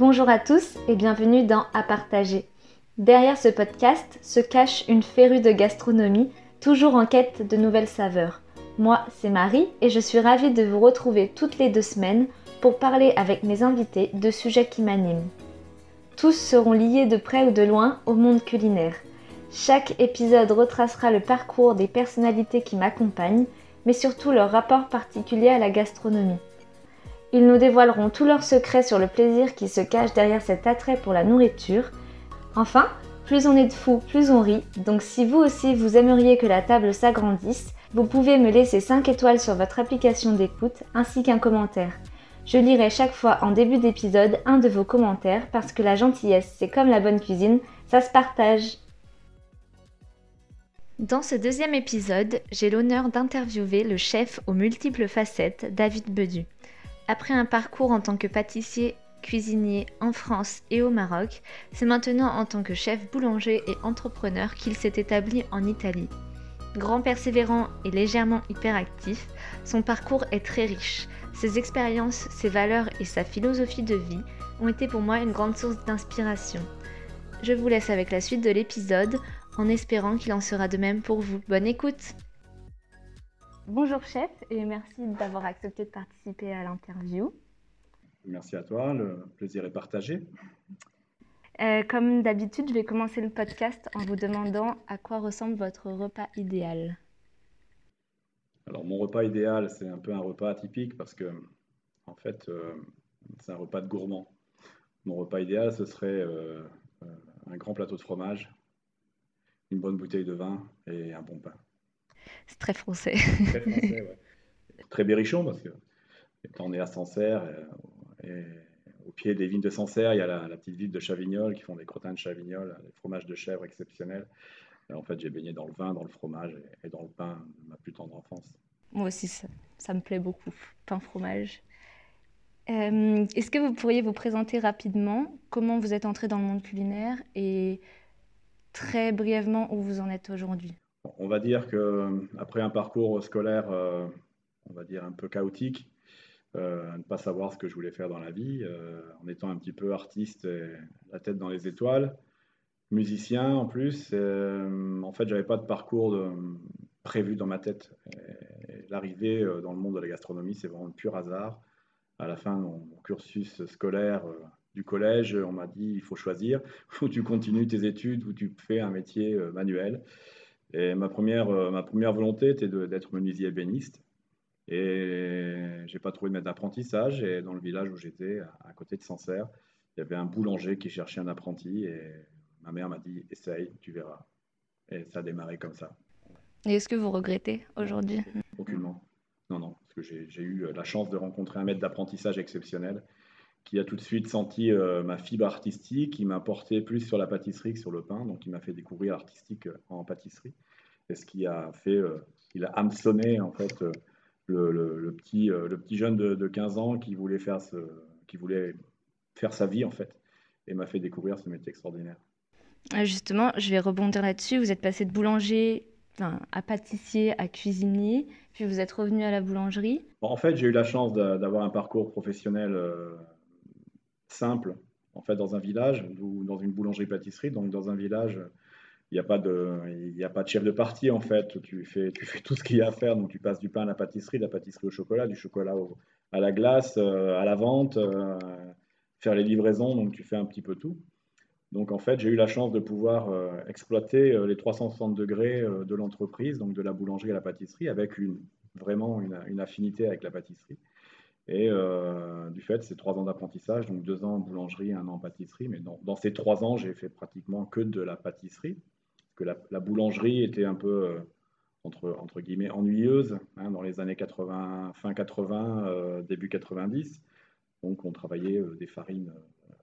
Bonjour à tous et bienvenue dans À partager. Derrière ce podcast se cache une férue de gastronomie, toujours en quête de nouvelles saveurs. Moi, c'est Marie et je suis ravie de vous retrouver toutes les deux semaines pour parler avec mes invités de sujets qui m'animent. Tous seront liés de près ou de loin au monde culinaire. Chaque épisode retracera le parcours des personnalités qui m'accompagnent, mais surtout leur rapport particulier à la gastronomie. Ils nous dévoileront tous leurs secrets sur le plaisir qui se cache derrière cet attrait pour la nourriture. Enfin, plus on est de fous, plus on rit, donc si vous aussi vous aimeriez que la table s'agrandisse, vous pouvez me laisser 5 étoiles sur votre application d'écoute ainsi qu'un commentaire. Je lirai chaque fois en début d'épisode un de vos commentaires parce que la gentillesse, c'est comme la bonne cuisine, ça se partage. Dans ce deuxième épisode, j'ai l'honneur d'interviewer le chef aux multiples facettes, David Bedu. Après un parcours en tant que pâtissier cuisinier en France et au Maroc, c'est maintenant en tant que chef boulanger et entrepreneur qu'il s'est établi en Italie. Grand persévérant et légèrement hyperactif, son parcours est très riche. Ses expériences, ses valeurs et sa philosophie de vie ont été pour moi une grande source d'inspiration. Je vous laisse avec la suite de l'épisode en espérant qu'il en sera de même pour vous. Bonne écoute Bonjour chef et merci d'avoir accepté de participer à l'interview. Merci à toi, le plaisir est partagé. Euh, comme d'habitude, je vais commencer le podcast en vous demandant à quoi ressemble votre repas idéal. Alors mon repas idéal, c'est un peu un repas atypique parce que en fait, euh, c'est un repas de gourmand. Mon repas idéal, ce serait euh, un grand plateau de fromage, une bonne bouteille de vin et un bon pain. C'est très français. Très français, ouais. Très berrichon parce que quand on est à Sancerre, euh, et, au pied des vignes de Sancerre, il y a la, petite ville de Chavignol qui font des crottins de Chavignol, des fromages de chèvre exceptionnels. en fait, j'ai baigné dans le vin, dans le fromage et, dans le pain de ma plus tendre enfance. Moi aussi, ça, me plaît beaucoup, pain fromage. Euh, est-ce que vous pourriez vous présenter rapidement comment vous êtes entré dans le monde culinaire et très brièvement où vous en êtes aujourd'hui? On va dire que après un parcours scolaire, euh, on va dire un peu chaotique, euh, ne pas savoir ce que je voulais faire dans la vie, euh, en étant un petit peu artiste et la tête dans les étoiles, musicien en plus. en fait, j'avais pas de parcours prévu dans ma tête. L'arrivée dans le monde de la gastronomie, c'est vraiment le pur hasard. À la fin de mon, cursus scolaire du collège, on m'a dit il faut choisir, ou tu continues tes études ou tu fais un métier manuel. Et ma première, euh, ma première volonté était d'être menuisier ébéniste. Et j'ai pas trouvé de maître d'apprentissage. Et dans le village où j'étais, à, côté de Sancerre, il y avait un boulanger qui cherchait un apprenti. Et ma mère m'a dit essaye, tu verras. Et ça a démarré comme ça. Et est-ce que vous regrettez aujourd'hui? Aucunement. Non, non, parce que j'ai eu la chance de rencontrer un maître d'apprentissage exceptionnel qui a tout de suite senti euh, ma fibre artistique, qui m'a porté plus sur la pâtisserie que sur le pain, donc il m'a fait découvrir l'artistique euh, en pâtisserie. Et ce qui a fait, euh, il a hameçonné en fait le, petit, le petit jeune de, 15 ans qui voulait, faire ce, qui voulait faire sa vie en fait, et m'a fait découvrir ce métier extraordinaire. Justement, je vais rebondir là-dessus. Vous êtes passé de boulanger à pâtissier, à cuisinier, puis vous êtes revenu à la boulangerie. en fait, j'ai eu la chance d'avoir un parcours professionnel simple, en fait, dans un village ou dans une boulangerie-pâtisserie. Donc, dans un village, il n'y a, pas de, il a pas de chef de partie, en fait. Tu fais, tu fais tout ce qu'il y a à faire. Donc, tu passes du pain à la pâtisserie, de la pâtisserie au chocolat, du chocolat à la glace, euh, à la vente, euh, faire les livraisons. Donc, tu fais un petit peu tout. Donc, en fait, j'ai eu la chance de pouvoir euh, exploiter les 360 degrés de l'entreprise, donc de la boulangerie à la pâtisserie, avec une, vraiment une affinité avec la pâtisserie. Et euh, du fait, c'est trois ans d'apprentissage, donc deux ans en boulangerie, un an en pâtisserie. Mais dans, ces trois ans, j'ai fait pratiquement que de la pâtisserie. Parce que la, boulangerie était un peu, euh, entre, entre guillemets, ennuyeuse hein, dans les années 80, fin 80, euh, début 90. Donc, on travaillait des farines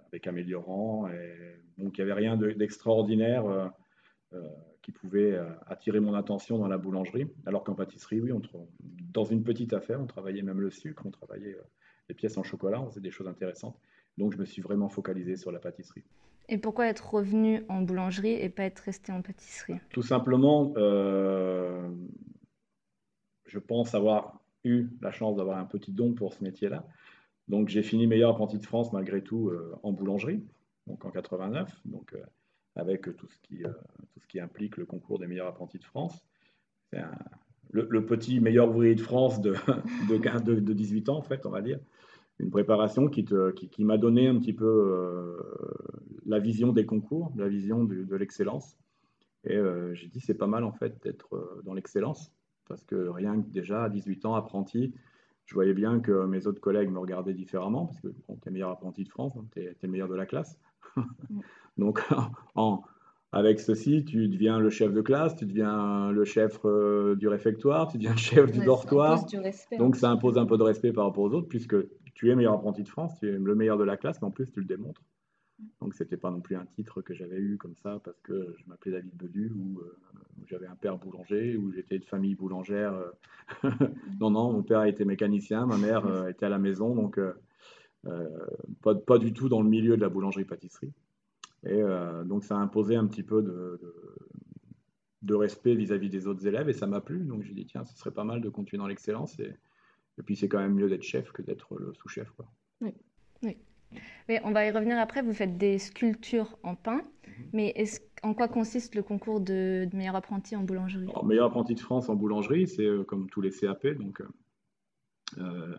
avec améliorant. Et, donc, il n'y avait rien d'extraordinaire qui pouvait attirer mon attention dans la boulangerie. Alors qu'en pâtisserie, oui, on, dans une petite affaire, on travaillait même le sucre, on travaillait euh, les pièces en chocolat, on faisait des choses intéressantes. Donc je me suis vraiment focalisé sur la pâtisserie. Et pourquoi être revenu en boulangerie et pas être resté en pâtisserie? Tout simplement, euh, je pense avoir eu la chance d'avoir un petit don pour ce métier-là. Donc j'ai fini meilleur apprenti de France malgré tout en boulangerie, donc en 89, donc avec tout ce, qui, tout ce qui implique le concours des meilleurs apprentis de France. C'est le, petit meilleur ouvrier de France de, de, de, 18 ans, en fait, on va dire. Une préparation qui, m'a donné un petit peu la vision des concours, la vision de l'excellence. Et euh, j'ai dit, c'est pas mal en fait d'être euh, dans l'excellence, parce que rien que déjà à 18 ans, apprenti, je voyais bien que mes autres collègues me regardaient différemment, parce que bon, tu es meilleur apprenti de France, tu es, le meilleur de la classe. donc, en, avec ceci, tu deviens le chef de classe, tu deviens le chef euh, du réfectoire, tu deviens le chef du dortoir. donc, ça impose un peu de respect par rapport aux autres, puisque tu es meilleur apprenti de France, tu es le meilleur de la classe, mais en plus, tu le démontres. Donc c'était pas non plus un titre que j'avais eu comme ça parce que je m'appelais David Bedu ou euh, j'avais un père boulanger ou j'étais de famille boulangère. Euh. non, non, mon père était mécanicien, ma mère euh, était à la maison, donc pas, pas, du tout dans le milieu de la boulangerie-pâtisserie. Et donc ça a imposé un petit peu de, de, respect vis-à-vis des autres élèves et ça m'a plu. Donc j'ai dit tiens, ce serait pas mal de continuer dans l'excellence et, et puis c'est quand même mieux d'être chef que d'être le sous-chef. Oui. oui. Mais on va y revenir après. Vous faites des sculptures en pain. Mhm. Mais en quoi consiste le concours de, meilleur apprenti en boulangerie? Meilleur apprenti de France en boulangerie, c'est euh, comme tous les CAP. Donc, euh, euh,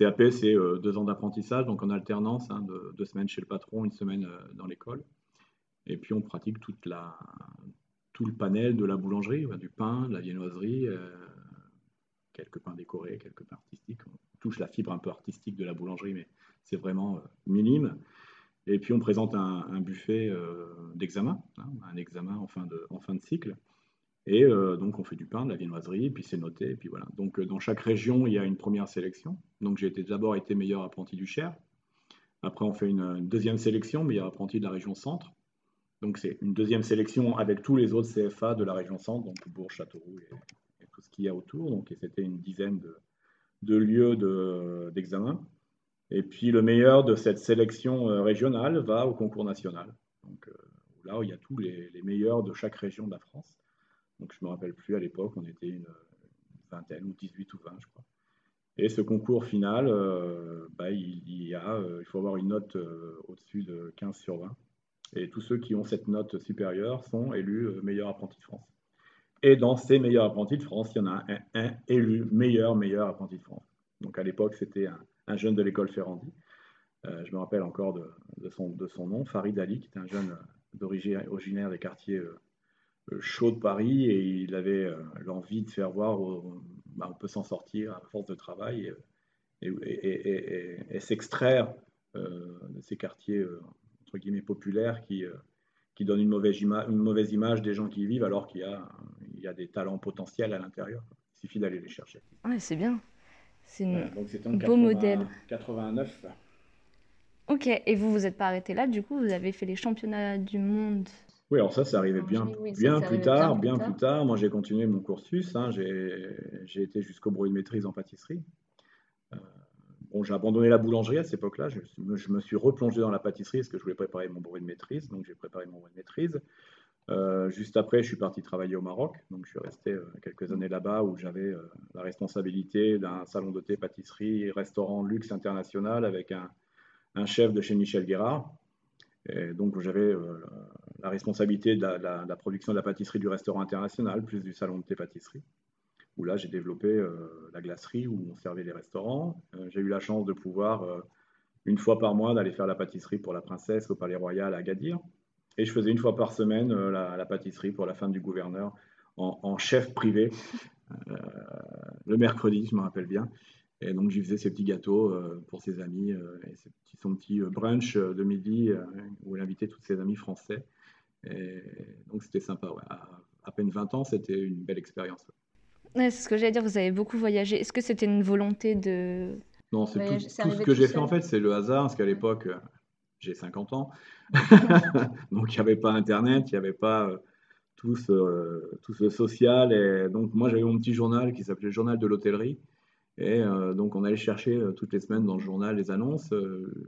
CAP, c'est deux ans d'apprentissage, donc en alternance, hein, deux semaines chez le patron, une semaine dans l'école. Et puis on pratique tout le panel de la boulangerie, du pain, de la viennoiserie, quelques pains décorés, quelques pains artistiques. On touche la fibre un peu artistique de la boulangerie, mais c'est vraiment euh, minime. Et puis on présente un, buffet euh, d'examen, hein, un examen en fin de cycle. Et euh, donc on fait du pain, de la viennoiserie, puis c'est noté, et puis voilà. Donc dans chaque région, il y a une première sélection. Donc j'ai d'abord été meilleur apprenti du Cher. Après on fait une, deuxième sélection, meilleur apprenti de la région Centre. Donc c'est une deuxième sélection avec tous les autres CFA de la région Centre, donc Bourg, Châteauroux et, tout ce qu'il y a autour. Donc c'était une dizaine de, lieux d'examen. Et puis le meilleur de cette sélection euh, régionale va au concours national. Donc euh, là où il y a tous les, meilleurs de chaque région de la France. Donc je ne me rappelle plus, à l'époque, on était une, vingtaine ou 18 ou 20, je crois. Et ce concours final, euh, bah, il, y a, il faut avoir une note au-dessus de 15 sur 20. Et tous ceux qui ont cette note supérieure sont élus meilleurs apprentis de France. Et dans ces meilleurs apprentis de France, il y en a un, élu meilleur, meilleur apprenti de France. Donc à l'époque, c'était un, un jeune de l'école Ferrandi. Euh, je me rappelle encore de, son, de, son, nom, Farid Ali, qui était un jeune d'origine originaire des quartiers euh, euh, chauds de Paris et il avait l'envie de faire voir bah, on peut s'en sortir à force de travail et, s'extraire de ces quartiers entre guillemets populaires qui, qui donnent une mauvaise, une mauvaise image des gens qui y vivent alors qu'il y a, il y a des talents potentiels à l'intérieur. Il suffit d'aller les chercher. Ouais, c'est bien. C'est un beau modèle. 89. Ok, et vous vous êtes pas arrêté là, du coup, vous avez fait les championnats du monde. Oui, alors ça, ça arrivait bien, bien, plus tard, bien, plus tard. Moi, j'ai continué mon cursus. Hein. J'ai été jusqu'au brevet de maîtrise en pâtisserie. Euh, bon, j'ai abandonné la boulangerie à cette époque-là. Je, je, me suis replongé dans la pâtisserie parce que je voulais préparer mon brevet de maîtrise. Donc, j'ai préparé mon brevet de maîtrise. Euh, juste après, je suis parti travailler au Maroc. Donc, je suis resté euh, quelques années là-bas où j'avais euh, la responsabilité d'un salon de thé, pâtisserie, restaurant luxe international avec un, chef de chez Michel Guérard. Et donc, j'avais la responsabilité de la, production de la pâtisserie du restaurant international, plus du salon de thé pâtisserie, où là, j'ai développé la glacerie où on servait les restaurants. j'ai eu la chance de pouvoir, une fois par mois, d'aller faire la pâtisserie pour la princesse au Palais Royal à Gadir. Et je faisais une fois par semaine euh, la, pâtisserie pour la femme du gouverneur en, chef privé, euh, le mercredi, je me rappelle bien. Et donc, j'y faisais ces petits gâteaux euh, pour ses amis, et son petit brunch de midi où elle invitait tous ses amis français. Et donc, c'était sympa. À, peine 20 ans, c'était une belle expérience. c'est ce que j'allais dire, vous avez beaucoup voyagé. Est-ce que c'était une volonté de... Non, c'est tout, tout, ce que j'ai fait en fait, c'est le hasard, parce qu'à l'époque, j'ai 50 ans. donc, il n'y avait pas Internet, il n'y avait pas euh, tout, ce, tout ce social. Et donc, moi, j'avais mon petit journal qui s'appelait Journal de l'hôtellerie. Et euh, donc, on allait chercher euh, toutes les semaines dans le journal les annonces.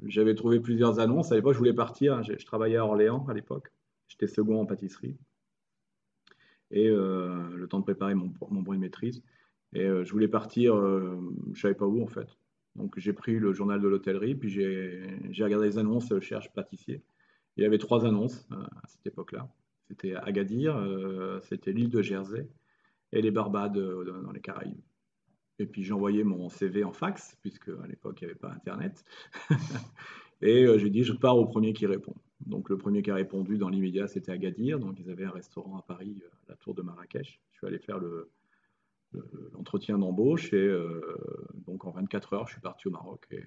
J'avais trouvé plusieurs annonces. À l'époque, je voulais partir. Je, travaillais à Orléans à l'époque. J'étais second en pâtisserie. Et le temps de préparer mon, mon bruit de maîtrise. Et je voulais partir, je ne savais pas où en fait. Donc j'ai pris le journal de l'hôtellerie, puis j'ai regardé les annonces cherche pâtissier. Il y avait trois annonces à cette époque-là. C'était Agadir, c'était l'île de Jersey et les Barbades dans les Caraïbes. Et puis j'ai envoyé mon CV en fax, puisque à l'époque il n'y avait pas Internet. et j'ai dit je pars au premier qui répond. Donc le premier qui a répondu dans l'immédiat, c'était Agadir. Donc ils avaient un restaurant à Paris, la Tour de Marrakech. Je suis allé faire le, l'entretien d'embauche. Et euh, donc en 24 heures, je suis parti au Maroc et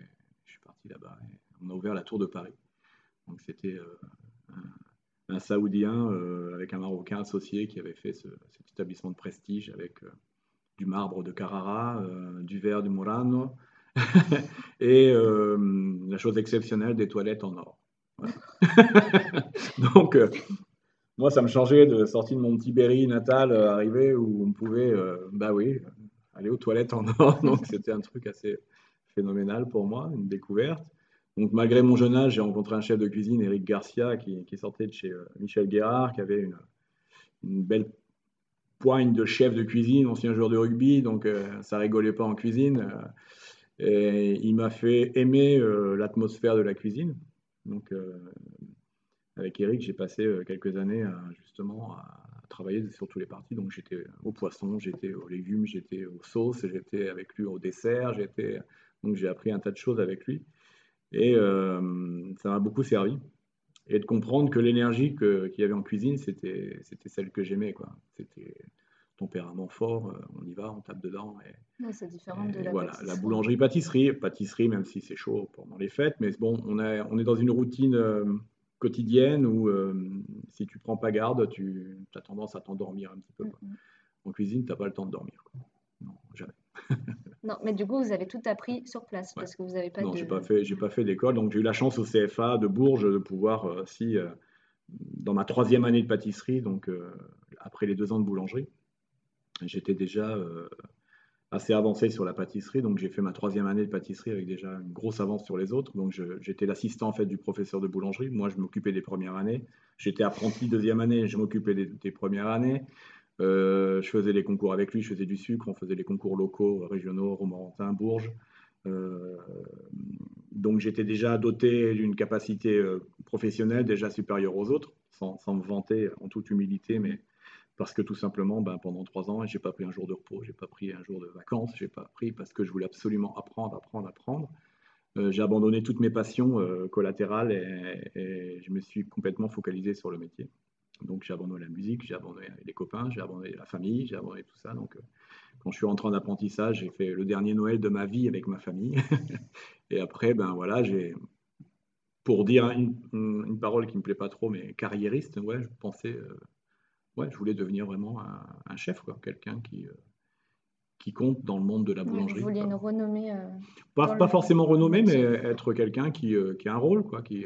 je suis parti là-bas. on a ouvert la Tour de Paris. Donc c'était euh, un, Saoudien euh, avec un Marocain associé qui avait fait cet établissement de prestige avec du marbre de Carrara, du verre de Murano et la chose exceptionnelle des toilettes en or. Donc, moi, ça me changeait de sortir de mon petit Berry natal, euh, arriver où on pouvait, euh, bah oui, aller aux toilettes en or. Donc, c'était un truc assez phénoménal pour moi, une découverte. Donc, malgré mon jeune âge, j'ai rencontré un chef de cuisine, Eric Garcia, qui, sortait de chez euh, Michel Guérard, qui avait une, belle poigne de chef de cuisine, ancien joueur de rugby, donc ça rigolait pas en cuisine. et il m'a fait aimer l'atmosphère de la cuisine. Donc, avec Eric, j'ai passé euh, quelques années justement à travailler sur tous les parties. Donc j'étais au poisson, j'étais aux légumes, j'étais aux sauces, j'étais avec lui au dessert, donc j'ai appris un tas de choses avec lui et euh, ça m'a beaucoup servi. Et de comprendre que l'énergie qu'il y avait en cuisine, c'était celle que j'aimais. C'était tempérament fort, euh, on y va, on tape dedans. Et, c'est différent de la voilà, la boulangerie pâtisserie, pâtisserie même si c'est chaud pendant les fêtes, mais bon, on, on est dans une routine quotidienne où euh, si tu prends pas garde, tu as tendance à t'endormir un petit peu. En cuisine, tu n'as pas le temps de dormir. Non, jamais. non, mais du coup, vous avez tout appris sur place parce que vous n'avez pas non, j'ai pas fait, j'ai pas fait d'école, donc j'ai eu la chance au CFA de Bourges de pouvoir, euh, si euh, dans ma troisième année de pâtisserie, donc après les deux ans de boulangerie, j'étais déjà assez avancé sur la pâtisserie. Donc j'ai fait ma troisième année de pâtisserie avec déjà une grosse avance sur les autres. Donc j'étais l'assistant en fait du professeur de boulangerie. Moi je m'occupais des premières années. J'étais apprenti deuxième année, je m'occupais des, premières années. Euh, je faisais les concours avec lui, je faisais du sucre, on faisait les concours locaux, régionaux, Romorantin, Bourges. Euh, donc j'étais déjà doté d'une capacité euh, professionnelle déjà supérieure aux autres, sans, sans, me vanter en toute humilité, mais parce que tout simplement, ben, pendant trois ans, j'ai pas pris un jour de repos, j'ai pas pris un jour de vacances, j'ai pas pris parce que je voulais absolument apprendre, apprendre, apprendre. Euh, j'ai abandonné toutes mes passions euh, collatérales et, je me suis complètement focalisé sur le métier. Donc j'ai abandonné la musique, j'ai abandonné les copains, j'ai abandonné la famille, j'ai abandonné tout ça. Donc euh, quand je suis rentré en apprentissage, j'ai fait le dernier Noël de ma vie avec ma famille. et après, ben voilà, j'ai pour dire une, une, parole qui me plaît pas trop, mais carriériste, ouais, je pensais ouais, je voulais devenir vraiment un, chef, quoi, quelqu'un qui, euh, qui compte dans le monde de la boulangerie. vous vouliez une renommée euh, Pas, pas forcément renommée, mais être quelqu'un qui, euh, qui, a un rôle, quoi, qui,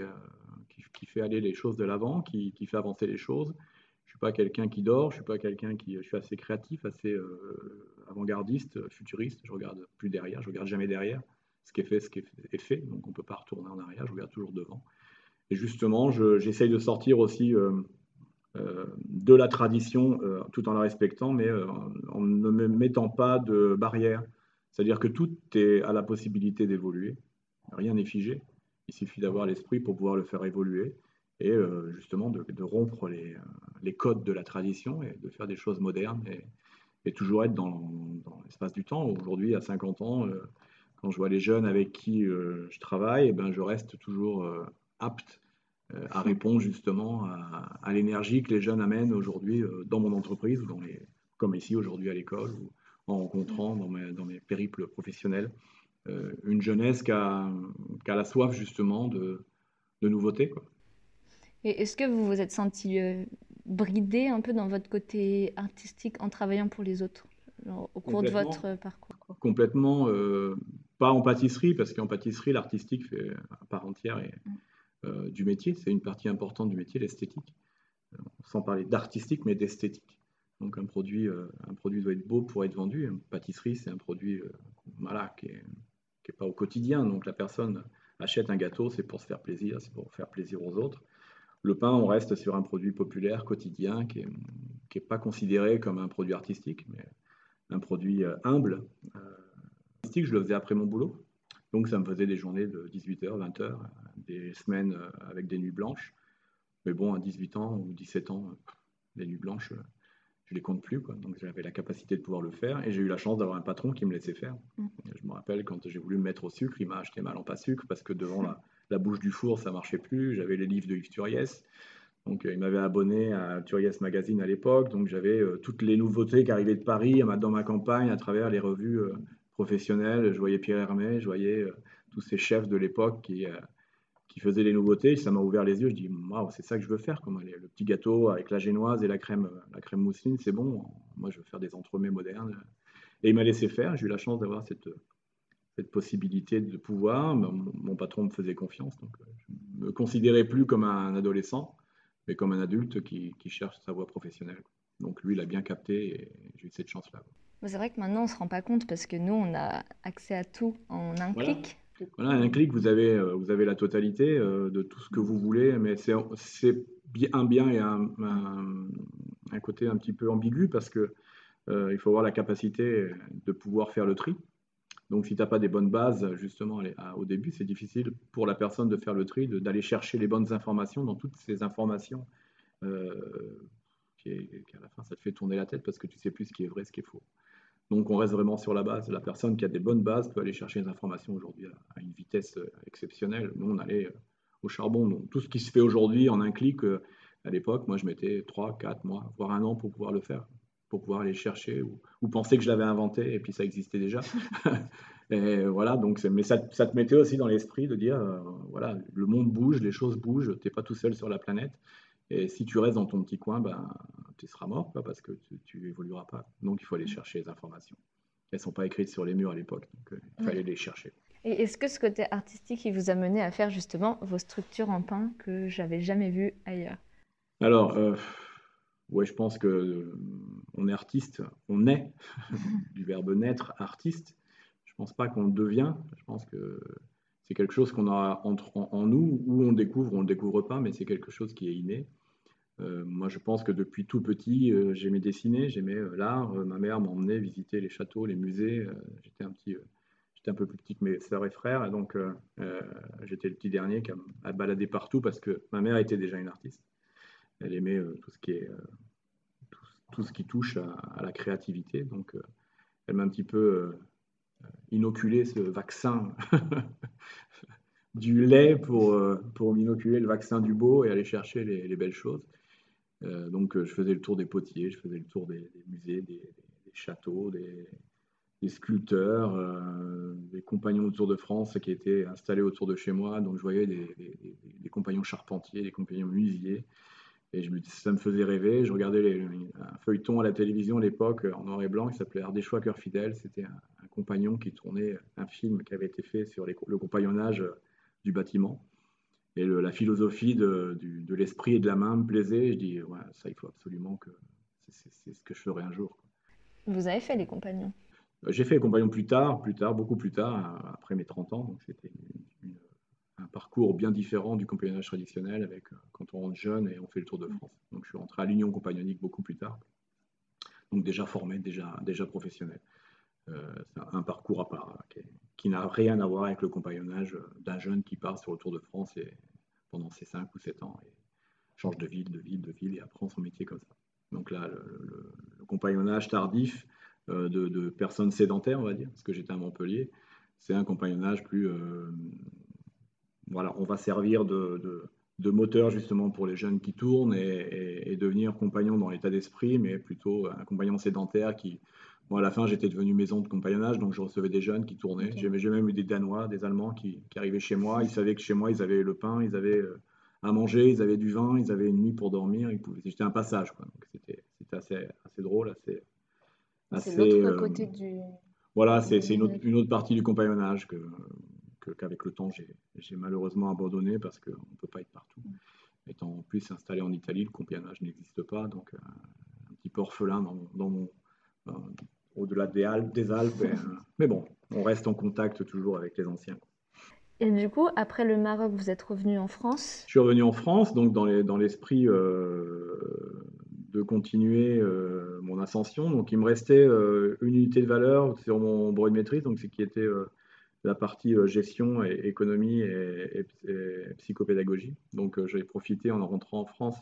qui, qui, fait aller les choses de l'avant, qui, fait avancer les choses. Je suis pas quelqu'un qui dort, je suis pas quelqu'un qui, je suis assez créatif, assez avant-gardiste, futuriste. Je regarde plus derrière, je regarde jamais derrière. Ce qui est fait, ce qui est fait, donc on peut pas retourner en arrière. Je regarde toujours devant. Et justement, j'essaye de sortir aussi de la tradition euh, tout en la respectant, mais euh, en ne mettant pas de barrière. C'est-à-dire que tout est à la possibilité d'évoluer. Rien n'est figé. Il suffit d'avoir l'esprit pour pouvoir le faire évoluer et justement de, rompre les, codes de la tradition et de faire des choses modernes et, toujours être dans, l'espace du temps. Aujourd'hui, à 50 ans, quand je vois les jeunes avec qui je travaille, eh ben, je reste toujours apte euh, à répondre justement à, l'énergie que les jeunes amènent aujourd'hui euh, dans mon entreprise, dans les, comme ici aujourd'hui à l'école, ou en rencontrant dans mes, dans mes périples professionnels euh, une jeunesse qui a, qui a, la soif justement de, de nouveautés. Quoi. Et est-ce que vous vous êtes senti bridé un peu dans votre côté artistique en travaillant pour les autres au cours de votre parcours Complètement, pas en pâtisserie, parce qu'en pâtisserie, l'artistique fait à part entière et, mm. Euh, du métier. C'est une partie importante du métier, l'esthétique. Euh, sans parler d'artistique, mais d'esthétique. Donc un produit, euh, un produit doit être beau pour être vendu. Une pâtisserie, c'est un produit voilà, qui n'est pas au quotidien. Donc la personne achète un gâteau, c'est pour se faire plaisir, c'est pour faire plaisir aux autres. Le pain, on reste sur un produit populaire, quotidien, qui n'est pas considéré comme un produit artistique, mais un produit humble. artistique, je le faisais après mon boulot. Donc ça me faisait des journées de 18h, 20h, des semaines avec des nuits blanches. Mais bon, à 18 ans ou 17 ans, les nuits blanches, je les compte plus. Quoi. Donc j'avais la capacité de pouvoir le faire et j'ai eu la chance d'avoir un patron qui me laissait faire. Mmh. Je me rappelle quand j'ai voulu me mettre au sucre, il m'a acheté ma lampe à sucre parce que devant la, bouche du four, ça marchait plus. J'avais les livres de Yves Turiès. Donc euh, il m'avait abonné à Turiès Magazine à l'époque. Donc j'avais euh, toutes les nouveautés qui arrivaient de Paris dans ma campagne à travers les revues euh, professionnelles. Je voyais Pierre Hermé, je voyais tous ces chefs de l'époque qui qui faisait les nouveautés. Ça m'a ouvert les yeux. Je dis, waouh, c'est ça que je veux faire. Comme le petit gâteau avec la génoise et la crème, la crème mousseline, c'est bon. Moi, je veux faire des entremets modernes. Et il m'a laissé faire. J'ai eu la chance d'avoir cette, cette possibilité de pouvoir. Mon, patron me faisait confiance. Donc, je me considérais plus comme un adolescent, mais comme un adulte qui, qui cherche sa voie professionnelle. Donc, lui, il a bien capté et j'ai eu cette chance-là. C'est vrai que maintenant, on ne se rend pas compte parce que nous, on a accès à tout en un clic. Voilà, un clic, vous avez, euh, vous avez la totalité euh, de tout ce que vous voulez, mais c'est un bien et un, un, côté un petit peu ambigu parce que euh, il faut avoir la capacité de pouvoir faire le tri. Donc, si tu n'as pas des bonnes bases, justement, au début, c'est difficile pour la personne de faire le tri, d'aller chercher les bonnes informations dans toutes ces informations qui, qui, à la fin, ça te fait tourner la tête parce que tu sais plus ce qui est vrai, ce qui est faux. Donc on reste vraiment sur la base. La personne qui a des bonnes bases peut aller chercher des informations aujourd'hui à une vitesse euh, exceptionnelle. Nous, on allait euh, au charbon. Donc, tout ce qui se fait aujourd'hui en un clic, euh, à l'époque, moi, je mettais 3, 4 mois, voire un an pour pouvoir le faire, pour pouvoir aller chercher ou, penser que je l'avais inventé et puis ça existait déjà. voilà, donc, mais ça, te mettait aussi dans l'esprit de dire, voilà, le monde bouge, les choses bougent, tu n'es pas tout seul sur la planète. Et si tu restes dans ton petit coin, ben, tu seras mort parce que tu évolueras pas. Donc il faut aller chercher les informations. Elles ne sont pas écrites sur les murs à l'époque, donc euh, il fallait les chercher. Et est-ce que ce côté artistique qui vous a mené à faire justement vos structures en pain que j'avais jamais vues ailleurs? Alors, euh, ouais, je pense que euh, on est artiste, on est du verbe naître, artiste. Je pense pas qu'on devient. Je pense que c'est quelque chose qu'on a entre, en, nous, ou on découvre, on ne le découvre pas, mais c'est quelque chose qui est inné. Euh, moi, je pense que depuis tout petit, euh, j'aimais dessiner, j'aimais euh, l'art. ma mère m'emmenait visiter les châteaux, les musées. j'étais un petit, j'étais un peu plus petit que mes sœurs et frères, et donc j'étais le petit dernier qui a, baladé partout parce que ma mère était déjà une artiste. Elle aimait tout ce qui est tout, ce qui touche à, la créativité, donc elle m'a un petit peu inoculé ce vaccin du lait pour, pour m'inoculer le vaccin du beau et aller chercher les belles choses. Euh, donc euh, je faisais le tour des potiers, je faisais le tour des, musées, des, châteaux, des, sculpteurs, euh, des compagnons autour de France qui étaient installés autour de chez moi. Donc je voyais des, compagnons charpentiers, des compagnons menuisiers. Et je me, ça me faisait rêver. Je regardais un feuilleton à la télévision à l'époque en noir et blanc qui s'appelait Ardéchois Cœur Fidèle. C'était un, compagnon qui tournait un film qui avait été fait sur le compagnonnage du bâtiment. Et la philosophie de, l'esprit et de la main me plaisait. je dis, ouais, ça, il faut absolument que c'est ce que je ferai un jour. Vous avez fait les compagnons? Euh, J'ai fait les compagnons plus tard, plus tard, beaucoup plus tard, après mes 30 ans. Donc c'était un parcours bien différent du compagnonnage traditionnel avec euh, quand on rentre jeune et on fait le tour de. France. Donc je suis rentré à l'Union compagnonique beaucoup plus tard. Donc déjà formé, déjà, déjà professionnel. Euh, c'est un parcours à part qui, n'a rien à voir avec le compagnonnage d'un jeune qui part sur le Tour de France et pendant ses 5 ou 7 ans et change de ville, de ville, de ville et apprend son métier comme ça. Donc là, le, compagnonnage tardif euh, de, personnes sédentaires, on va dire, parce que j'étais à Montpellier, c'est un compagnonnage plus... Euh, voilà, on va servir de, moteur justement pour les jeunes qui tournent et, devenir compagnon dans l'état d'esprit, mais plutôt un compagnon sédentaire qui... Bon, à la fin, j'étais devenu maison de compagnonnage, donc je recevais des jeunes qui tournaient. J'ai même eu des Danois, des Allemands qui, arrivaient chez moi. Ils savaient que chez moi, ils avaient le pain, ils avaient euh, à manger, ils avaient du vin, ils avaient une nuit pour dormir. J'étais un passage, quoi. c'était assez, assez drôle, assez. C'est l'autre euh, côté du. Voilà, c'est une, une, autre partie du compagnonnage que qu'avec le temps j'ai malheureusement abandonné parce qu'on ne peut pas être partout. Mm. Étant plus installé en Italie, le compagnonnage n'existe pas, donc euh, un petit peu orphelin dans, dans mon, au-delà des Alpes. Des Alpes euh, mais bon, on reste en contact toujours avec les anciens. Et du coup, après le Maroc, vous êtes revenu en France? Je suis revenu en France, donc dans l'esprit dans euh, de continuer euh, mon ascension. Donc il me restait une unité de valeur sur mon maîtrise, donc c'est qui était la partie gestion et économie et, psychopédagogie. Donc j'ai profité en rentrant en France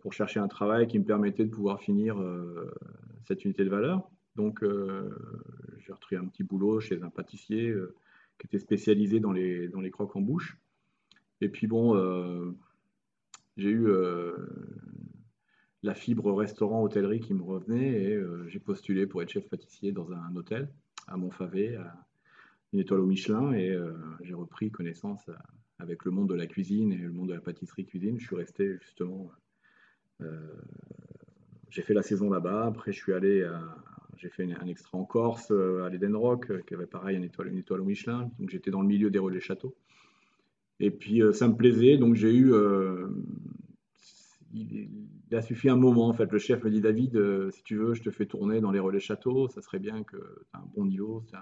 pour chercher un travail qui me permettait de pouvoir finir cette unité de valeur. Donc j'ai retrouvé un petit boulot chez un pâtissier qui était spécialisé dans les, dans les croques en bouche. Et puis bon, j'ai eu la fibre restaurant hôtellerie qui me revenait et euh, j'ai postulé pour être chef pâtissier dans un, hôtel à Montfavet, à une étoile au Michelin et euh, j'ai repris connaissance euh, avec le monde de la cuisine et le monde de la pâtisserie cuisine. Je suis resté justement, j'ai fait la saison là-bas. Après, je suis allé, j'ai fait un extra en Corse à l'Eden Rock qui avait pareil une étoile, une étoile au Michelin. Donc j'étais dans le milieu des relais châteaux. Et puis ça me plaisait, donc j'ai eu il, a suffi un moment, en fait. Le chef me dit David, euh, si tu veux, je te fais tourner dans les relais châteaux. Ça serait bien que tu as un bon niveau, c'est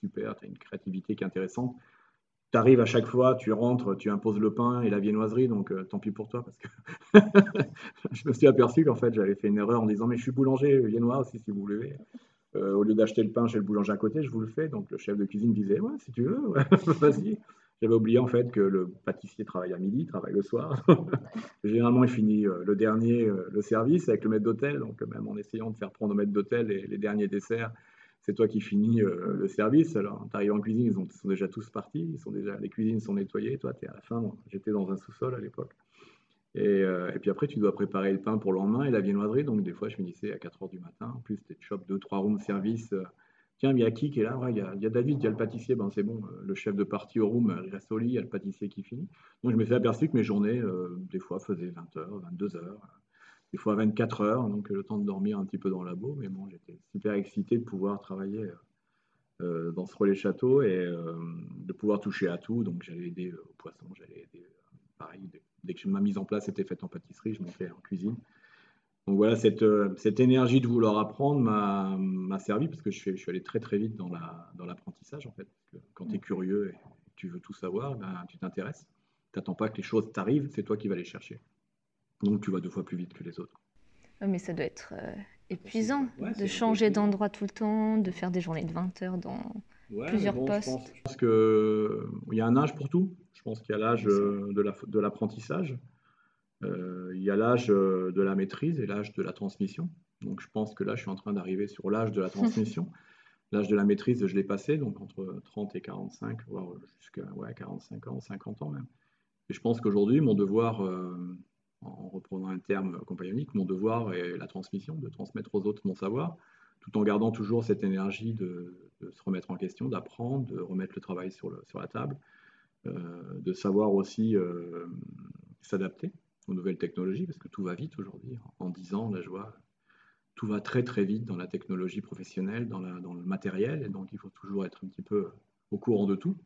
super, tu as une créativité qui est intéressante. Tu à chaque fois, tu rentres, tu imposes le pain et la viennoiserie, donc euh, tant pis pour toi. Parce que je me suis aperçu qu'en fait, j'avais fait une erreur en disant Mais je suis boulanger viennois aussi, si vous voulez. Euh, au lieu d'acheter le pain chez le boulanger à côté, je vous le fais. Donc le chef de cuisine disait Ouais, si tu veux, vas-y. J'avais oublié en fait que le pâtissier travaille à midi, travaille le soir. Généralement, il finit euh, le dernier le service avec le maître d'hôtel. Donc, même en essayant de faire prendre au maître d'hôtel les, derniers desserts, c'est toi qui finis euh, le service. Alors, tu arrives en cuisine, ils, sont déjà tous partis. Ils sont déjà, les cuisines sont nettoyées. Toi, tu es à la fin. J'étais dans un sous-sol à l'époque. Et, et, puis après, tu dois préparer le pain pour le lendemain et la viennoiserie. Donc, des fois, je finissais à 4 h du matin. En plus, tu chopes 2-3 rooms service Tiens, il y a qui qui est là? Il, y a, David, il y a le pâtissier, ben c'est bon, euh, le chef de partie au room, il reste au lit, il y a le pâtissier qui finit. Donc je me suis aperçu que mes journées, euh, des fois, faisaient 20 heures, 22 heures, des fois 24 heures, donc le temps de dormir un petit peu dans le labo. Mais bon, j'étais super excité de pouvoir travailler euh, dans ce relais château et de pouvoir toucher à tout. Donc j'allais aider aux poissons, j'allais aider, pareil, dès que ma mise en place était faite en pâtisserie, je montais en cuisine. Donc voilà, cette, euh, cette, énergie de vouloir apprendre m'a servi parce que je suis, je suis, allé très très vite dans l'apprentissage la, dans en fait. quand tu es curieux et tu veux tout savoir, ben, tu t'intéresses. Tu n'attends pas que les choses t'arrivent, c'est toi qui vas les chercher. Donc tu vas deux fois plus vite que les autres. Mais ça doit être euh, épuisant de changer d'endroit tout le temps, de faire des journées de 20 heures dans plusieurs postes. Je pense, qu'il y a un âge pour tout. Je pense qu'il y a l'âge euh, de l'apprentissage. Euh, il y a l'âge euh, de la maîtrise et l'âge de la transmission. Donc je pense que là, je suis en train d'arriver sur l'âge de la transmission. L'âge de la maîtrise, je l'ai passé, donc entre 30 et 45, voire jusqu'à ouais, 45 ans, 50 ans même. Et je pense qu'aujourd'hui, mon devoir, euh, en reprenant un terme compagnonique, mon devoir est la transmission, de transmettre aux autres mon savoir, tout en gardant toujours cette énergie de, se remettre en question, d'apprendre, de remettre le travail sur, la table, de savoir aussi s'adapter aux nouvelles technologies, parce que tout va vite aujourd'hui. En 10 ans, la joie, tout va très très vite dans la technologie professionnelle, dans, le matériel, et donc il faut toujours être un petit peu au courant de tout.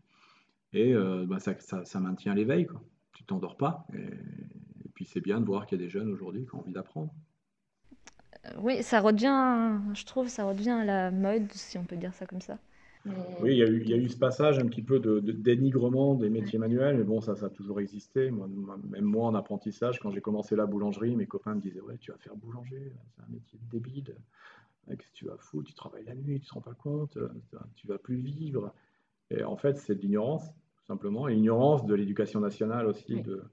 Et euh, bah, ça, maintient l'éveil, quoi. tu t'endors pas. Puis c'est bien de voir qu'il y a des jeunes aujourd'hui qui ont envie d'apprendre. Euh, oui, ça redevient, je trouve, ça redevient à la mode, si on peut dire ça comme ça. Oui, il y, a eu, il y, a eu, ce passage un petit peu de, dénigrement des métiers manuels, mais bon, ça, ça a toujours existé. Moi, même moi, en apprentissage, quand j'ai commencé la boulangerie, mes copains me disaient Ouais, tu vas faire boulanger, c'est un métier débile. Qu'est-ce que tu vas foutre? Tu travailles la nuit, tu te rends pas compte, tu vas plus vivre. Et en fait, c'est de l'ignorance, tout simplement. Et l'ignorance de l'éducation nationale aussi, de,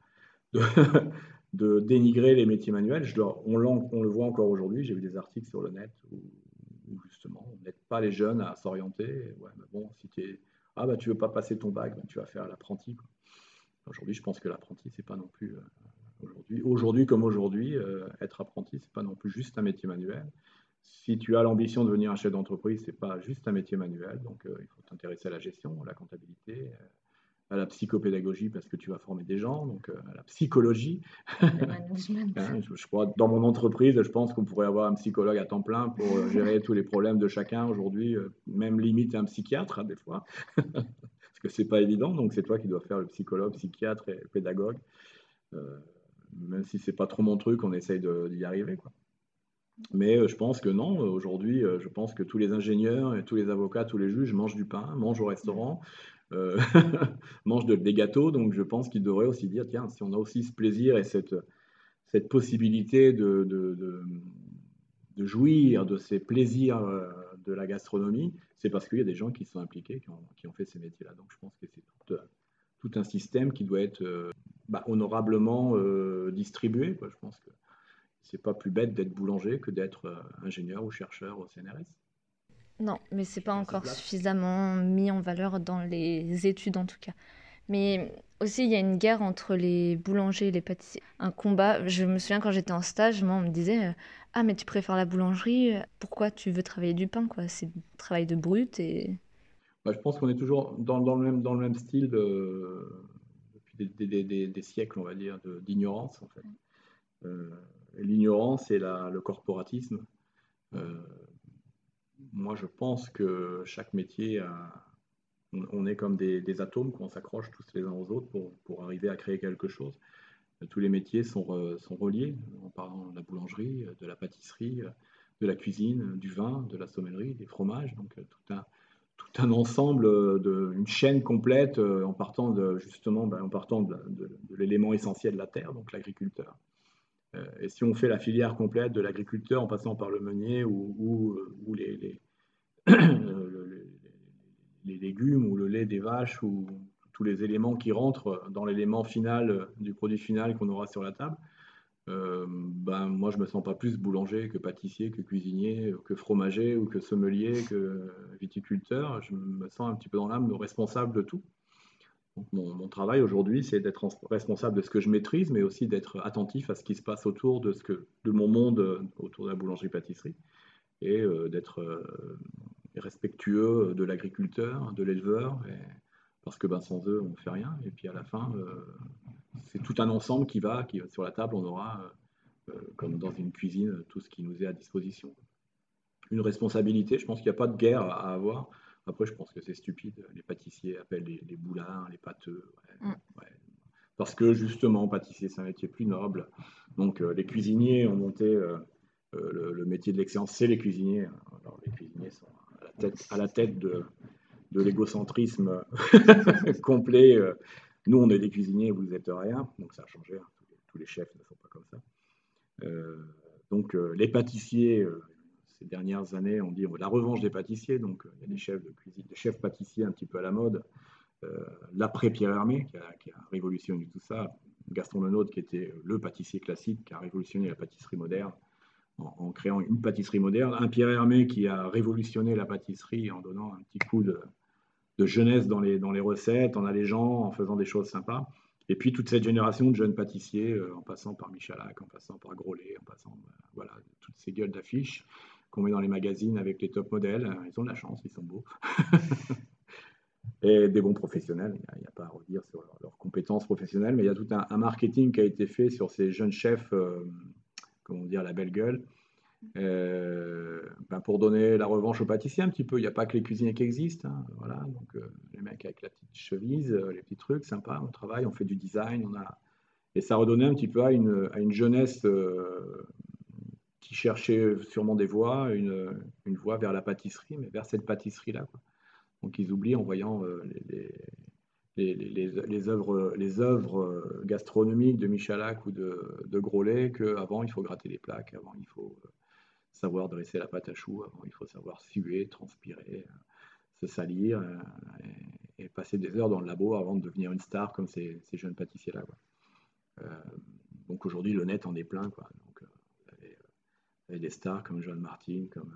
de, dénigrer les métiers manuels. On, le voit encore aujourd'hui. J'ai vu des articles sur le net où justement, on n'aide pas les jeunes à s'orienter. Ouais, bon, si tu ah bah tu veux pas passer ton bac, tu vas faire l'apprenti. Aujourd'hui, je pense que l'apprenti, c'est pas non plus euh, aujourd'hui, aujourd'hui comme aujourd'hui, euh, être apprenti, c'est pas non plus juste un métier manuel. Si tu as l'ambition de devenir un chef d'entreprise, c'est pas juste un métier manuel. Donc, euh, il faut t'intéresser à la gestion, à la comptabilité, à la psychopédagogie parce que tu vas former des gens, donc euh, à la psychologie. Hein, je, crois, dans mon entreprise, je pense qu'on pourrait avoir un psychologue à temps plein pour euh, gérer tous les problèmes de chacun aujourd'hui, euh, même limite un psychiatre hein, des fois, parce que c'est pas évident. Donc c'est toi qui dois faire le psychologue, psychiatre et pédagogue. même si c'est pas trop mon truc, on essaye d'y arriver. Quoi. Mais je pense que non, aujourd'hui, je pense que tous les ingénieurs, et tous les avocats, tous les juges mangent du pain, mangent au restaurant, euh, mange de, des gâteaux. Donc je pense qu'il devrait aussi dire, tiens, si on a aussi ce plaisir et cette, cette possibilité de, de, de, jouir de ces plaisirs euh, de la gastronomie, c'est parce qu'il y a des gens qui sont impliqués, qui ont, fait ces métiers-là. Donc je pense que c'est tout, tout, un système qui doit être bah, honorablement distribué. Je pense que c'est pas plus bête d'être boulanger que d'être ingénieur ou chercheur au CNRS. Non, mais c'est pas encore suffisamment mis en valeur dans les études en tout cas. Mais aussi, il y a une guerre entre les boulangers et les pâtissiers. Un combat. Je me souviens quand j'étais en stage, moi, on me disait euh, Ah, mais tu préfères la boulangerie Pourquoi tu veux travailler du pain quoi? C'est travail de brut et. Bah, je pense qu'on est toujours dans, dans, le même, dans le même style depuis des, des, des, siècles, on va dire, d'ignorance en fait. Euh, l'ignorance et la, le corporatisme. Euh, moi, je pense que chaque métier on est comme des, atomes qu'on s'accroche tous les uns aux autres pour, arriver à créer quelque chose. Tous les métiers sont, reliés, en parlant de la boulangerie, de la pâtisserie, de la cuisine, du vin, de la sommellerie, des fromages, donc euh, tout un, ensemble, une chaîne complète euh, en partant de, justement ben, en partant de, l'élément essentiel de la terre, donc l'agriculteur. Euh, et si on fait la filière complète de l'agriculteur en passant par le meunier ou, les, les légumes ou le lait des vaches ou tous les éléments qui rentrent dans l'élément final du produit final qu'on aura sur la table, euh, ben, moi je me sens pas plus boulanger que pâtissier, que cuisinier, que fromager ou que sommelier, que viticulteur. Je me sens un petit peu dans l'âme responsable de tout. Mon, travail aujourd'hui, c'est d'être responsable de ce que je maîtrise, mais aussi d'être attentif à ce qui se passe autour de, ce que, de mon monde, autour de la boulangerie-pâtisserie, et euh, d'être euh, respectueux de l'agriculteur, de l'éleveur, parce que ben, sans eux, on ne fait rien. Et puis à la fin, euh, c'est tout un ensemble qui va, qui sur la table, on aura, euh, comme dans une cuisine, tout ce qui nous est à disposition. Une responsabilité, je pense qu'il n'y a pas de guerre à avoir. Après, je pense que c'est stupide. Les pâtissiers appellent les, les boulards, les pâteux. Mm. Parce que justement, pâtissier, c'est un métier plus noble. Donc, euh, les cuisiniers ont monté le, le, métier de l'excellence, c'est les cuisiniers. Alors, les cuisiniers sont à la tête de, l'égocentrisme complet. Euh, nous, on est des cuisiniers, vous n'êtes rien. Donc ça a changé. Hein. Tous, les, chefs ne sont pas comme ça. Euh, donc euh, les pâtissiers, dernières années, on dit la revanche des pâtissiers. Donc il y a des chefs de cuisine, des chefs pâtissiers un petit peu à la mode. L'après Pierre Hermé, qui a, qui a, révolutionné tout ça. Gaston Lenôtre, qui était le pâtissier classique, qui a révolutionné la pâtisserie moderne en, créant une pâtisserie moderne. Un Pierre Hermé qui a révolutionné la pâtisserie en donnant un petit coup de, jeunesse dans les, dans les recettes, en allégeant, en faisant des choses sympas. Et puis toute cette génération de jeunes pâtissiers, euh, en passant par Michalak, en passant par Grolet, en passant, euh, voilà, toutes ces gueules d'affiches qu'on met dans les magazines avec les top modèles. Ils ont de la chance, ils sont beaux. et des bons professionnels. Il n'y a, pas à redire sur leurs compétences professionnelles, mais il y a tout un, marketing qui a été fait sur ces jeunes chefs euh, comment dire, la belle gueule. Euh, ben pour donner la revanche aux pâtissiers un petit peu. Il n'y a pas que les cuisiniers qui existent. Hein, voilà, donc euh, les mecs avec la petite chevise, les petits trucs sympas, on travaille, on fait du design, on a et ça redonnait un petit peu à une, à une jeunesse qui cherchait sûrement des voies, une, voie vers la pâtisserie, mais vers cette pâtisserie là. Donc ils oublient en voyant les, les, œuvres, gastronomiques de Michalak ou de, de Grolet qu'avant il faut gratter les plaques, avant il faut euh, savoir dresser la pâte à choux, avant il faut savoir suer, transpirer, euh, se salir euh, et, passer des heures dans le labo avant de devenir une star comme ces, ces jeunes pâtissiers-là. donc aujourd'hui le net en est plein. Quoi. Avez, des stars comme John Martin, comme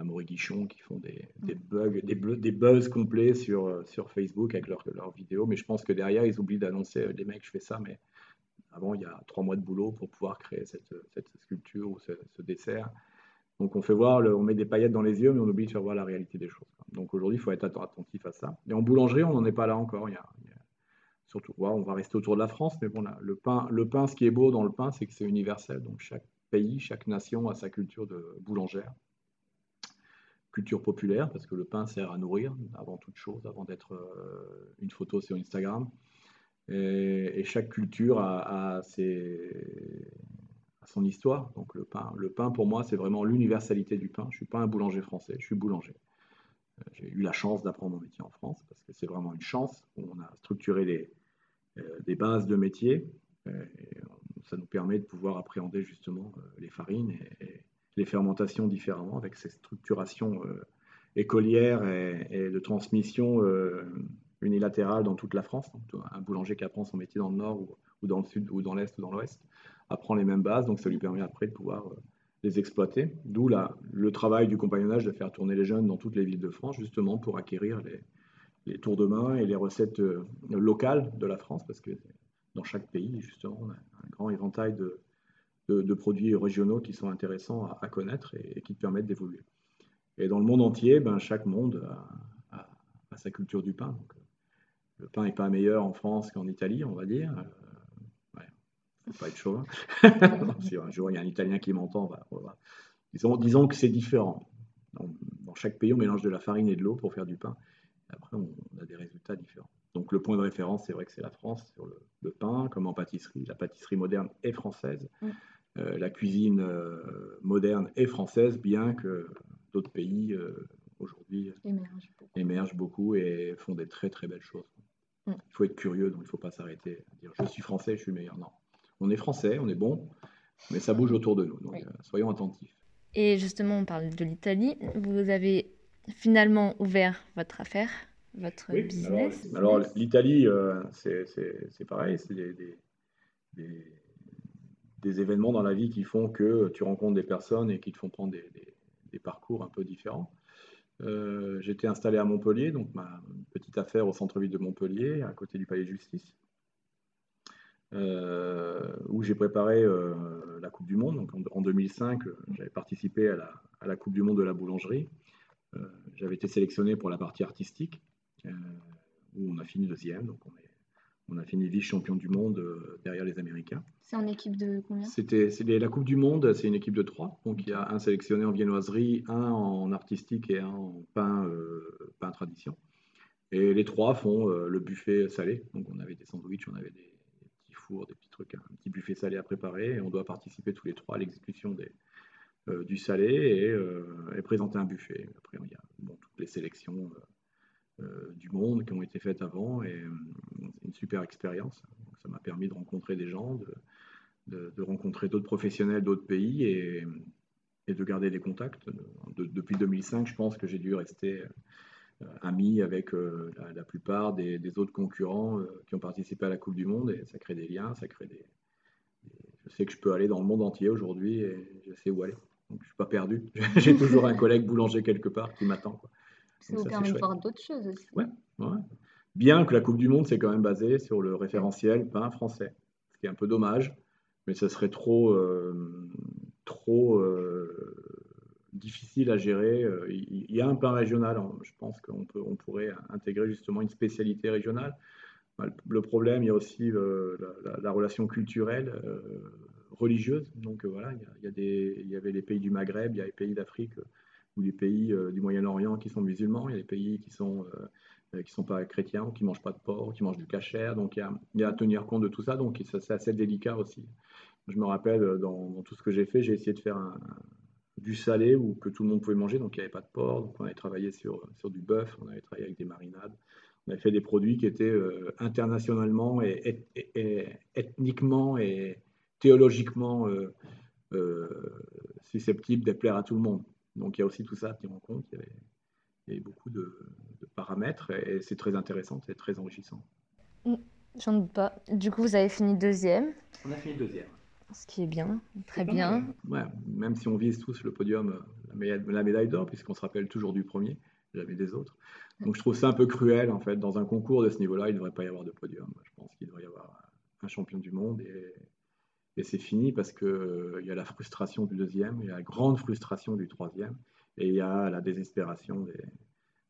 Amaury Guichon qui font des, des bugs, des, des, buzz complets sur, euh, sur Facebook avec leurs leur vidéos. Mais je pense que derrière, ils oublient d'annoncer les euh, mecs, je fais ça, mais avant, il y a trois mois de boulot pour pouvoir créer cette, cette sculpture ou ce, dessert. Donc on fait voir, on met des paillettes dans les yeux, mais on oublie de faire voir la réalité des choses. Donc aujourd'hui, il faut être attentif à ça. Et en boulangerie, on n'en est pas là encore. Il y a, surtout, on va rester autour de la France, mais bon, là, le pain, le pain, ce qui est beau dans le pain, c'est que c'est universel. Donc chaque pays, chaque nation a sa culture de boulangère culture populaire, parce que le pain sert à nourrir avant toute chose, avant d'être euh, une photo sur Instagram. Et, chaque culture a, ses, son histoire. Donc le pain, le pain pour moi, c'est vraiment l'universalité du pain. Je ne suis pas un boulanger français, je suis boulanger. Euh, j'ai eu la chance d'apprendre mon métier en France, parce que c'est vraiment une chance. On a structuré euh, des bases de métier. Et ça nous permet de pouvoir appréhender justement les farines et les fermentations différemment, avec ces structurations écolières et, de transmission unilatérale dans toute la France. un boulanger qui apprend son métier dans le nord ou, dans le sud ou dans l'est ou dans l'ouest apprend les mêmes bases, donc ça lui permet après de pouvoir les exploiter. D'où le travail du compagnonnage de faire tourner les jeunes dans toutes les villes de France, justement pour acquérir les, les tours de main et les recettes euh, locales de la France, parce que dans chaque pays, justement, on a un grand éventail de, produits régionaux qui sont intéressants à, connaître et, qui permettent d'évoluer. Et dans le monde entier, ben, chaque monde a, sa culture du pain. le pain n'est pas meilleur en France qu'en Italie, on va dire. Euh, ouais, pas être chauvin. si un jour il y a un Italien qui m'entend, disons, que c'est différent. Dans, chaque pays, on mélange de la farine et de l'eau pour faire du pain. Après, on, a des résultats différents. Donc le point de référence, c'est vrai que c'est la France sur le, pain, comme en pâtisserie. La pâtisserie moderne est française. Mm. Euh, la cuisine euh, moderne est française, bien que d'autres pays euh, aujourd'hui émergent, beaucoup. et font des très très belles choses. Mm. Il faut être curieux, donc il ne faut pas s'arrêter à dire je suis français, je suis meilleur. Non, on est français, on est bon, mais ça bouge autour de nous, donc soyons attentifs. Et justement, on parle de l'Italie. Vous avez finalement ouvert votre affaire, votre business Alors, l'Italie, euh, c'est pareil, c'est des, des, événements dans la vie qui font que tu rencontres des personnes et qui te font prendre des, parcours un peu différents. Euh, j'étais installé à Montpellier, donc ma petite affaire au centre-ville de Montpellier, à côté du palais de justice, euh, où j'ai préparé la Coupe du Monde. Donc en, 2005, j'avais participé à la, à la, Coupe du Monde de la boulangerie. Euh, j'avais été sélectionné pour la partie artistique, où on a fini deuxième, donc on, est, on a fini vice-champion du monde euh, derrière les Américains. C'est en équipe de combien? C'était la Coupe du Monde, c'est une équipe de trois. Donc il y a un sélectionné en viennoiserie, un en artistique et un en pain, pain tradition. Et les trois font le buffet salé. Donc on avait des sandwichs, on avait des, petits fours, des petits trucs, un petit buffet salé à préparer. Et on doit participer tous les trois à l'exécution euh, du salé euh, et, présenter un buffet. Après, il y a toutes les sélections euh, du monde qui ont été faites avant et c'est une super expérience. ça m'a permis de rencontrer des gens, de, rencontrer d'autres professionnels d'autres pays et, de garder des contacts. depuis 2005, je pense que j'ai dû rester ami avec la, plupart des, autres concurrents qui ont participé à la Coupe du Monde et ça crée des liens, ça crée des, je sais que je peux aller dans le monde entier aujourd'hui et je sais où aller. Donc, je ne suis pas perdu. J'ai toujours un collègue boulanger quelque part qui m'attend. Ça vous permet de voir d'autres choses aussi. Ouais, Bien que la Coupe du Monde, c'est quand même basé sur le référentiel pain français, ce qui est un peu dommage, mais ça serait trop, euh, trop euh, difficile à gérer. Il y a un pain régional, hein. je pense qu'on peut, on pourrait intégrer justement une spécialité régionale. Le problème, il y a aussi euh, la, relation culturelle religieuse. Donc euh, voilà, il y, a, des, il y avait les pays du Maghreb, il y a les pays d'Afrique euh, ou les pays euh, du Moyen-Orient qui sont musulmans, il y a des pays qui sont qui sont pas chrétiens, ou qui mangent pas de porc, qui mangent du cachère. Donc il y, a, à tenir compte de tout ça. Donc c'est assez délicat aussi. Je me rappelle dans, tout ce que j'ai fait, j'ai essayé de faire du salé ou que tout le monde pouvait manger, donc il n'y avait pas de porc. Donc on avait travaillé sur, du bœuf, on avait travaillé avec des marinades. On avait fait des produits qui étaient internationalement et, ethniquement et, théologiquement euh, euh, susceptible de plaire à tout le monde. Donc il y a aussi tout ça à tenir en compte. Il y avait, beaucoup de, paramètres et c'est très intéressant, c'est très enrichissant. Mm, j'en doute pas. Du coup, vous avez fini deuxième. On a fini deuxième. Ce qui est bien, très bien. Ouais, même si on vise tous le podium, la médaille, d'or, puisqu'on se rappelle toujours du premier, jamais des autres. Donc je trouve ça un peu cruel, en fait. Dans un concours de ce niveau-là, il ne devrait pas y avoir de podium. Je pense qu'il devrait y avoir un champion du monde et et c'est fini parce qu'il euh, y a la frustration du deuxième, il y a la grande frustration du troisième, et il y a la désespération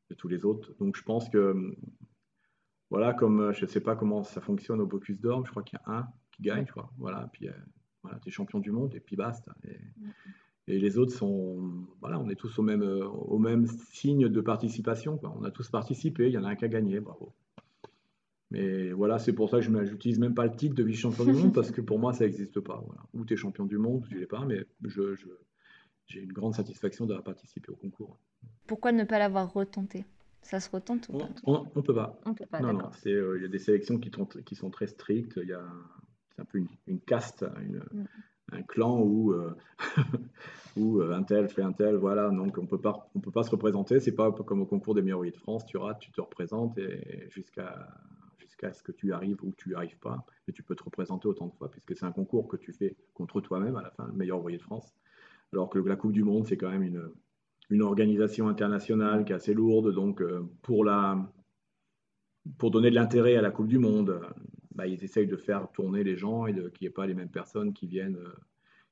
de tous les autres. Donc je pense que, voilà, comme euh, je ne sais pas comment ça fonctionne au Bocuse d'Or, je crois qu'il y a un qui gagne, je crois. Voilà, puis euh, voilà, tu es champion du monde, et puis basta. Et, et, les autres sont, voilà, on est tous au même, au même signe de participation. Quoi. On a tous participé, il y en a un qui a gagné, bravo. Mais voilà, c'est pour ça que je n'utilise même pas le titre de vice-champion du monde, parce que pour moi, ça n'existe pas. Ou tu es champion du monde, ou tu ne l'es pas, mais je, j'ai une grande satisfaction d'avoir participé au concours. Pourquoi ne pas l'avoir retenté? Ça se retente ou pas? On ne peut pas. On peut pas, non, non, euh, il y a des sélections qui, qui, sont très strictes. Il y a, c'est un peu une, caste, mm. un clan où, euh, ou un tel fait un tel, voilà. Donc on peut pas, on peut pas se représenter. C'est pas comme au concours des meilleurs de France, tu rates, tu te représentes et jusqu'à jusqu'à ce que tu arrives ou tu n'y arrives pas. Et tu peux te représenter autant de fois, puisque c'est un concours que tu fais contre toi-même à la fin, le meilleur ouvrier de France. Alors que la Coupe du Monde, c'est quand même une, une organisation internationale qui est assez lourde. Donc, euh, pour, la, pour donner de l'intérêt à la Coupe du Monde, bah, ils essayent de faire tourner les gens et qu'il n'y ait pas les mêmes personnes qui viennent, euh,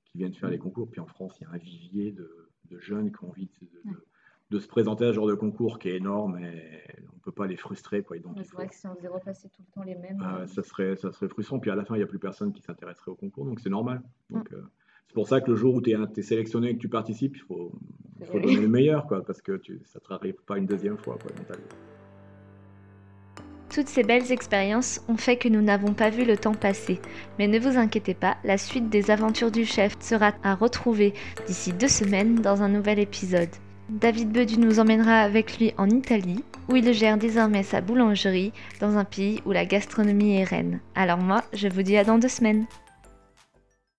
qui viennent faire les concours. Puis en France, il y a un vivier de, de jeunes qui ont envie de, se présenter à ce genre de concours qui est énorme et on ne peut pas les frustrer. Quoi. c'est vrai que si on faisait repasser tout le temps les mêmes. Euh, ça, serait, ça serait frustrant. Puis à la fin, il n'y a plus personne qui s'intéresserait au concours, donc c'est normal. Donc, mm. c'est pour ça que le jour où tu es, es, sélectionné et que tu participes, il faut, donner le meilleur, quoi, parce que tu, ça ne te arrive pas une deuxième fois quoi, toutes ces belles expériences ont fait que nous n'avons pas vu le temps passer. Mais ne vous inquiétez pas, la suite des aventures du chef sera à retrouver d'ici deux semaines dans un nouvel épisode. David Bedu nous emmènera avec lui en Italie, où il gère désormais sa boulangerie dans un pays où la gastronomie est reine. Alors moi, je vous dis à dans deux semaines.